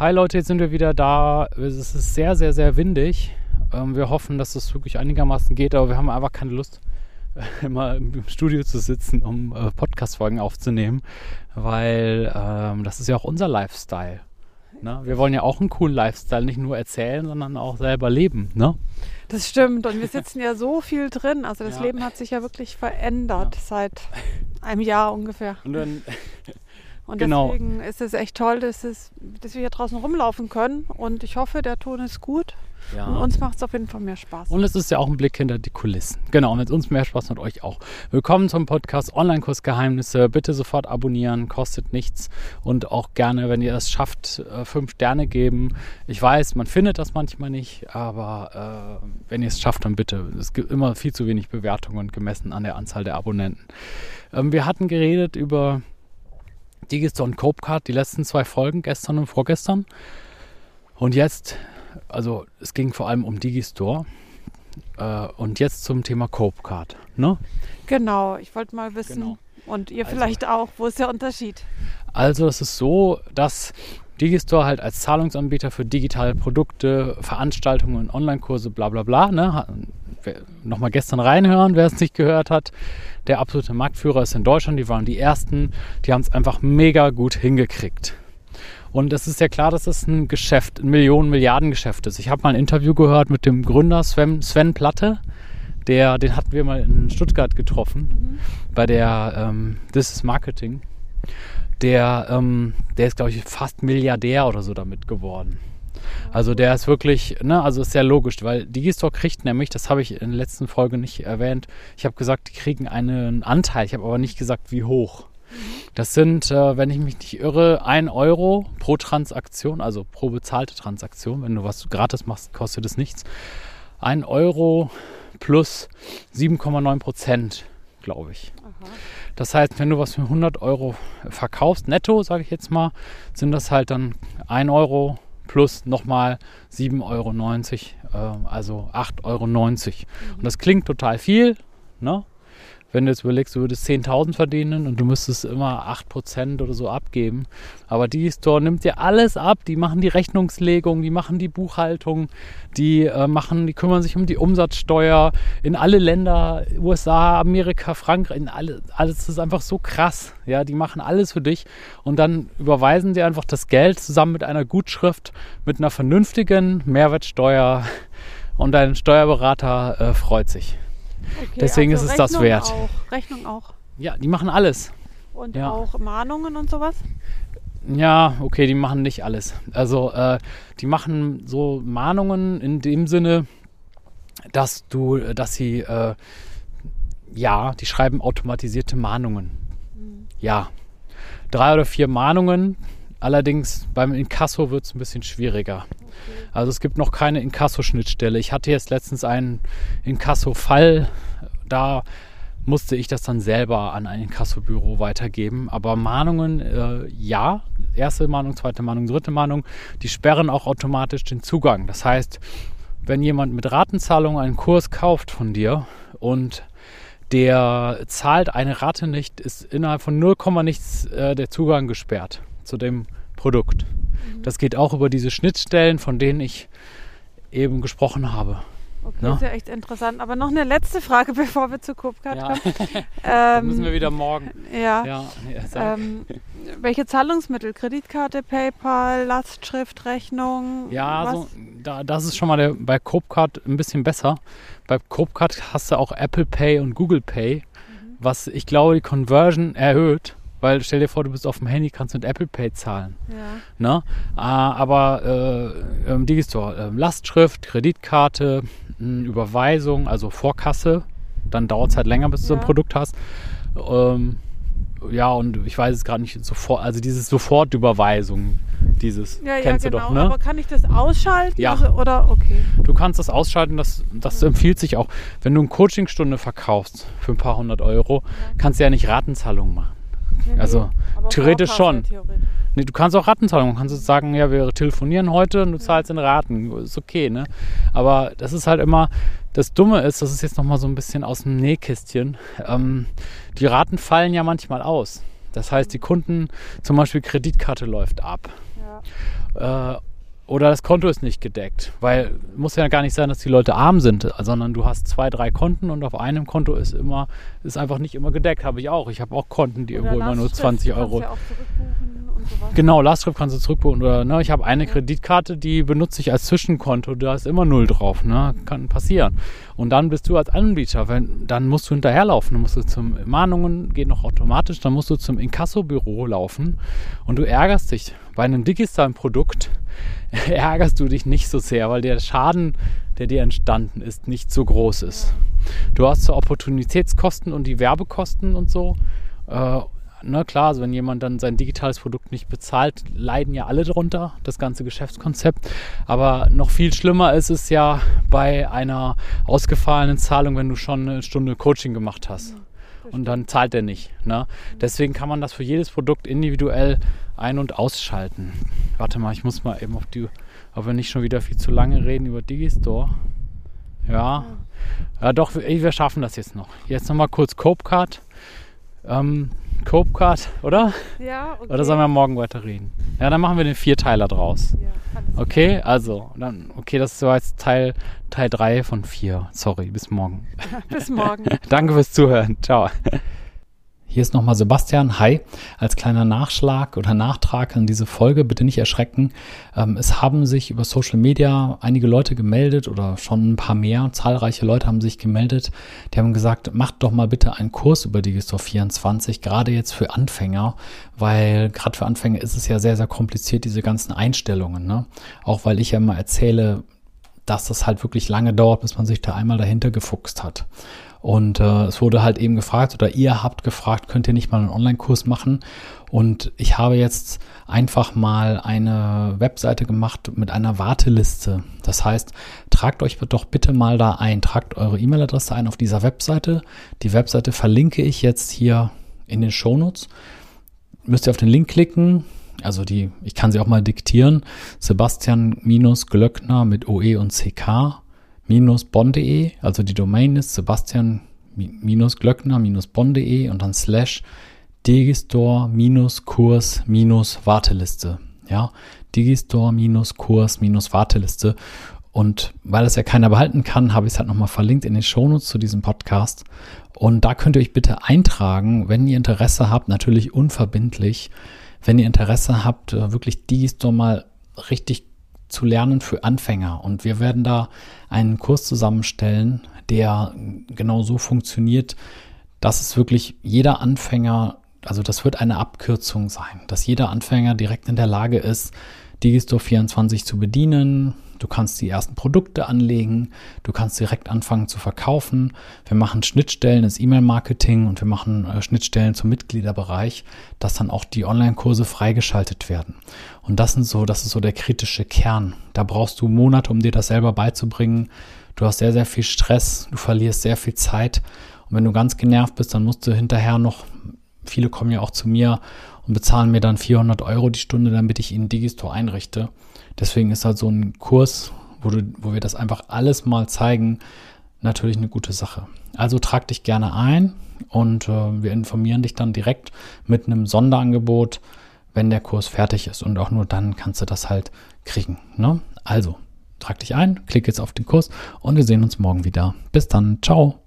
Hi Leute, jetzt sind wir wieder da. Es ist sehr, sehr, sehr windig. Ähm, wir hoffen, dass es wirklich einigermaßen geht, aber wir haben einfach keine Lust, immer im Studio zu sitzen, um äh, Podcast-Folgen aufzunehmen, weil ähm, das ist ja auch unser Lifestyle. Ne? Wir wollen ja auch einen coolen Lifestyle, nicht nur erzählen, sondern auch selber leben. Ne? Das stimmt. Und wir sitzen ja so viel drin. Also das Ja. Leben hat sich ja wirklich verändert Ja. seit einem Jahr ungefähr. Und dann, Und Genau. deswegen ist es echt toll, dass, es, dass wir hier draußen rumlaufen können. Und ich hoffe, der Ton ist gut. ja. Und uns macht es auf jeden Fall mehr Spaß. Und es ist ja auch ein Blick hinter die Kulissen. Genau, und wenn es uns mehr Spaß macht, euch auch. Willkommen zum Podcast Online-Kurs Geheimnisse. Bitte sofort abonnieren, kostet nichts. Und auch gerne, wenn ihr es schafft, äh, fünf Sterne geben. Ich weiß, man findet das manchmal nicht, aber äh, wenn ihr es schafft, dann bitte. Es gibt immer viel zu wenig Bewertungen gemessen an der Anzahl der Abonnenten. Ähm, wir hatten geredet über Digistore und Copecard, die letzten zwei Folgen, gestern und vorgestern. Und jetzt, also es ging vor allem um Digistore. Äh, und jetzt zum Thema Copecard. Ne? Genau, ich wollte mal wissen, Genau. und ihr Also- vielleicht auch, wo ist der Unterschied? Also es ist so, dass Digistore halt als Zahlungsanbieter für digitale Produkte, Veranstaltungen, Online-Kurse, bla bla bla, ne? nochmal gestern reinhören, wer es nicht gehört hat. Der absolute Marktführer ist in Deutschland, die waren die Ersten, die haben es einfach mega gut hingekriegt. Und es ist ja klar, dass es ein Geschäft, ein Millionen-Milliarden-Geschäft ist. Ich habe mal ein Interview gehört mit dem Gründer Sven, Sven Platte. Der, den hatten wir mal in Stuttgart getroffen, bei der ähm, This is Marketing. Der, ähm, der ist, glaube ich, fast Milliardär oder so damit geworden. Also der ist wirklich, ne, also ist sehr logisch, weil Digistore kriegt nämlich, das habe ich in der letzten Folge nicht erwähnt, ich habe gesagt, die kriegen einen Anteil, ich habe aber nicht gesagt, wie hoch. Das sind, äh, wenn ich mich nicht irre, 1 Euro pro Transaktion, also pro bezahlte Transaktion. Wenn du was gratis machst, kostet es nichts. 1 Euro plus 7,9 Prozent, glaube ich. Das heißt, wenn du was für 100 Euro verkaufst, netto, sage ich jetzt mal, sind das halt dann 1 Euro plus nochmal 7,90 Euro, äh, also 8,90 Euro. Und das klingt total viel, ne? Wenn du jetzt überlegst, du würdest 10.000 verdienen und du müsstest immer 8% oder so abgeben. Aber die Store nimmt dir alles ab. Die machen die Rechnungslegung, die machen die Buchhaltung, die äh, machen, die kümmern sich um die Umsatzsteuer in alle Länder, USA, Amerika, Frankreich, in alle, alles ist einfach so krass. Ja, die machen alles für dich und dann überweisen dir einfach das Geld zusammen mit einer Gutschrift, mit einer vernünftigen Mehrwertsteuer und dein Steuerberater äh, freut sich. Okay, Deswegen ist es das Rechnung wert. Auch, Rechnung auch. Ja, die machen alles. Und Ja. auch Mahnungen und sowas? Ja, okay, die machen nicht alles. Also äh, die machen so Mahnungen in dem Sinne, dass du, dass sie, äh, ja, die schreiben automatisierte Mahnungen. Ja, drei oder vier Mahnungen. Allerdings beim Inkasso wird es ein bisschen schwieriger. Also es gibt noch keine Inkasso-Schnittstelle. Ich hatte jetzt letztens einen Inkasso-Fall. Da musste ich das dann selber an ein Inkassobüro weitergeben. Aber Mahnungen, äh, ja. Erste Mahnung, zweite Mahnung, dritte Mahnung, die sperren auch automatisch den Zugang. Das heißt, wenn jemand mit Ratenzahlung einen Kurs kauft von dir und der zahlt eine Rate nicht, ist innerhalb von 0, nichts äh, der Zugang gesperrt zu dem Produkt. Das geht auch über diese Schnittstellen, von denen ich eben gesprochen habe. Okay, Ne? ist ja echt interessant. Aber noch eine letzte Frage, bevor wir zu Copcard Ja. kommen. Dann müssen wir Ähm, wieder morgen. ja. Ja, ja. Ähm, welche Zahlungsmittel? Kreditkarte, PayPal, Lastschrift, Rechnung? Ja, so, da, das ist schon mal der, bei Copecard ein bisschen besser. Bei Copecard hast du auch Apple Pay und Google Pay, was ich glaube die Conversion erhöht. Weil stell dir vor, du bist auf dem Handy, kannst mit Apple Pay zahlen. Ja. Ne? Ah, aber äh, ähm, Digistore, ähm, Lastschrift, Kreditkarte, mh, Überweisung, also Vorkasse, dann dauert es halt länger, bis du so ein Ja. Produkt hast. Ähm, ja, und ich weiß es gerade nicht sofort, also dieses Sofortüberweisung, dieses Ja, ja, kennst genau. du doch, ne? Aber kann ich das ausschalten? Ja. Also, oder okay. Du kannst das ausschalten, das, das empfiehlt sich auch. Wenn du eine Coachingstunde verkaufst für ein paar hundert Euro, kannst du ja nicht Ratenzahlungen machen. Nee, nee. Also, Aber theoretisch Vorkasse schon. theoretisch. Nee, du kannst auch Ratenzahlungen. Du kannst jetzt sagen, ja, wir telefonieren heute und du zahlst in Raten. Ist okay, ne? Aber das ist halt immer, das Dumme ist, das ist jetzt nochmal so ein bisschen aus dem Nähkästchen. Ähm, die Raten fallen ja manchmal aus. Das heißt, die Kunden, zum Beispiel Kreditkarte läuft ab. Ja. Ja. Äh, oder das Konto ist nicht gedeckt, weil muss ja gar nicht sein, dass die Leute arm sind, sondern du hast zwei, drei Konten und auf einem Konto ist immer ist einfach nicht immer gedeckt. Habe ich auch. Ich habe auch Konten, die oder irgendwo immer nur 20 Euro. Ja genau, Lastschrift kannst du zurückbuchen oder ne, ich habe eine ja. Kreditkarte, die benutze ich als Zwischenkonto. Da ist immer null drauf. Ne, kann passieren. Und dann bist du als Anbieter, wenn, dann musst du hinterherlaufen. Dann musst du zum Mahnungen geht noch automatisch. Dann musst du zum Inkassobüro laufen und du ärgerst dich bei einem digitalen Produkt ärgerst du dich nicht so sehr, weil der Schaden, der dir entstanden ist, nicht so groß ist. Du hast zwar Opportunitätskosten und die Werbekosten und so. Äh, na klar, also wenn jemand dann sein digitales Produkt nicht bezahlt, leiden ja alle darunter, das ganze Geschäftskonzept. Aber noch viel schlimmer ist es ja bei einer ausgefallenen Zahlung, wenn du schon eine Stunde Coaching gemacht hast. Und dann zahlt er nicht. Ne? Deswegen kann man das für jedes Produkt individuell ein- und ausschalten. Warte mal, ich muss mal eben auf die, ob wir nicht schon wieder viel zu lange reden über Digistore. Ja, ja doch, wir schaffen das jetzt noch. Jetzt nochmal kurz Copecard. Ähm, Copecard, oder? Ja, okay. Oder sollen wir morgen weiter reden? Ja, dann machen wir den Vierteiler draus. Ja, okay, also, dann, okay, das war jetzt Teil, Teil 3 von 4. Sorry, bis morgen. bis morgen. Danke fürs Zuhören. Ciao. Hier ist nochmal Sebastian. Hi. Als kleiner Nachschlag oder Nachtrag an diese Folge, bitte nicht erschrecken. Ähm, es haben sich über Social Media einige Leute gemeldet oder schon ein paar mehr. Zahlreiche Leute haben sich gemeldet. Die haben gesagt, macht doch mal bitte einen Kurs über Digistore 24, gerade jetzt für Anfänger, weil gerade für Anfänger ist es ja sehr, sehr kompliziert, diese ganzen Einstellungen. Ne? Auch weil ich ja immer erzähle, dass das halt wirklich lange dauert, bis man sich da einmal dahinter gefuchst hat. Und äh, es wurde halt eben gefragt oder ihr habt gefragt, könnt ihr nicht mal einen Online-Kurs machen? Und ich habe jetzt einfach mal eine Webseite gemacht mit einer Warteliste. Das heißt, tragt euch doch bitte mal da ein, tragt eure E-Mail-Adresse ein auf dieser Webseite. Die Webseite verlinke ich jetzt hier in den Shownotes. Müsst ihr auf den Link klicken. Also die, ich kann sie auch mal diktieren. Sebastian-Glöckner mit OE und CK bonde, also die Domain ist sebastian-glöckner-bonde und dann slash digistore-kurs-warteliste. Ja, digistore-kurs-warteliste. Und weil es ja keiner behalten kann, habe ich es halt nochmal verlinkt in den Shownotes zu diesem Podcast. Und da könnt ihr euch bitte eintragen, wenn ihr Interesse habt, natürlich unverbindlich, wenn ihr Interesse habt, äh, wirklich Digistore mal richtig zu lernen für Anfänger. Und wir werden da einen Kurs zusammenstellen, der genau so funktioniert, dass es wirklich jeder Anfänger, also das wird eine Abkürzung sein, dass jeder Anfänger direkt in der Lage ist, Digistore 24 zu bedienen, Du kannst die ersten Produkte anlegen, du kannst direkt anfangen zu verkaufen. Wir machen Schnittstellen ins E-Mail-Marketing und wir machen äh, Schnittstellen zum Mitgliederbereich, dass dann auch die Online-Kurse freigeschaltet werden. Und das sind so, das ist so der kritische Kern. Da brauchst du Monate, um dir das selber beizubringen. Du hast sehr, sehr viel Stress, du verlierst sehr viel Zeit. Und wenn du ganz genervt bist, dann musst du hinterher noch, viele kommen ja auch zu mir und bezahlen mir dann 400 Euro die Stunde, damit ich ihnen Digistore einrichte. Deswegen ist halt so ein Kurs, wo, du, wo wir das einfach alles mal zeigen, natürlich eine gute Sache. Also trag dich gerne ein und äh, wir informieren dich dann direkt mit einem Sonderangebot, wenn der Kurs fertig ist. Und auch nur dann kannst du das halt kriegen. Ne? Also, trag dich ein, klick jetzt auf den Kurs und wir sehen uns morgen wieder. Bis dann, ciao.